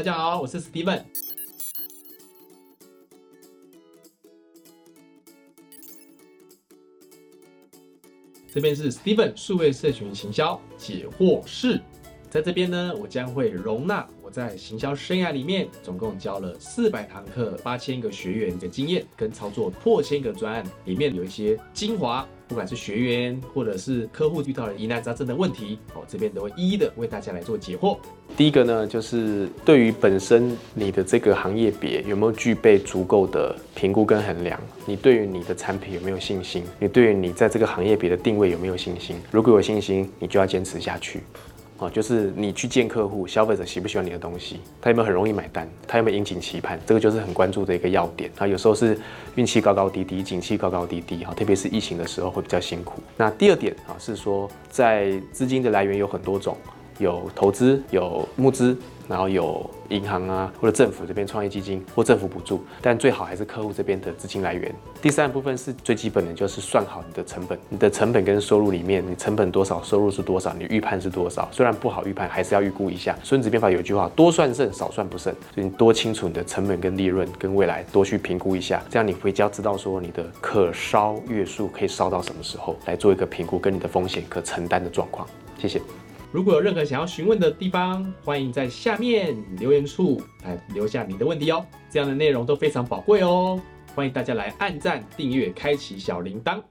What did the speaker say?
大家好，我是 Steven。这边是 Steven 数位社群行销解惑室，在这边呢，我将会容纳我在行销生涯里面总共教了四百堂课、八千个学员的经验，跟操作破千个专案，里面有一些精华，不管是学员或者是客户遇到了疑难杂症的问题，我，这边都会一一的为大家来做解惑。第一个呢，就是对于本身你的这个行业别有没有具备足够的评估跟衡量？你对于你的产品有没有信心？你对于你在这个行业别的定位有没有信心？如果有信心，你就要坚持下去。哦，就是你去见客户，消费者喜不喜欢你的东西？他有没有很容易买单？他有没有引颈期盼？这个就是很关注的一个要点。啊，有时候是运气高高低低，景气高高低低，哈，特别是疫情的时候会比较辛苦。那第二点啊，是说在资金的来源有很多种。有投资，有募资，然后有银行啊，或者政府这边创业基金或政府补助，但最好还是客户这边的资金来源。第三部分是最基本的，就是算好你的成本，你的成本跟收入里面，你成本多少，收入是多少，你预判是多少。虽然不好预判，还是要预估一下。孙子兵法有句话，多算胜，少算不胜。所以你多清楚你的成本跟利润跟未来，多去评估一下，这样你回家知道说你的可烧月数可以烧到什么时候，来做一个评估跟你的风险可承担的状况。谢谢。如果有任何想要询问的地方，欢迎在下面留言处来留下你的问题哦。这样的内容都非常宝贵哦，欢迎大家来按赞、订阅、开启小铃铛。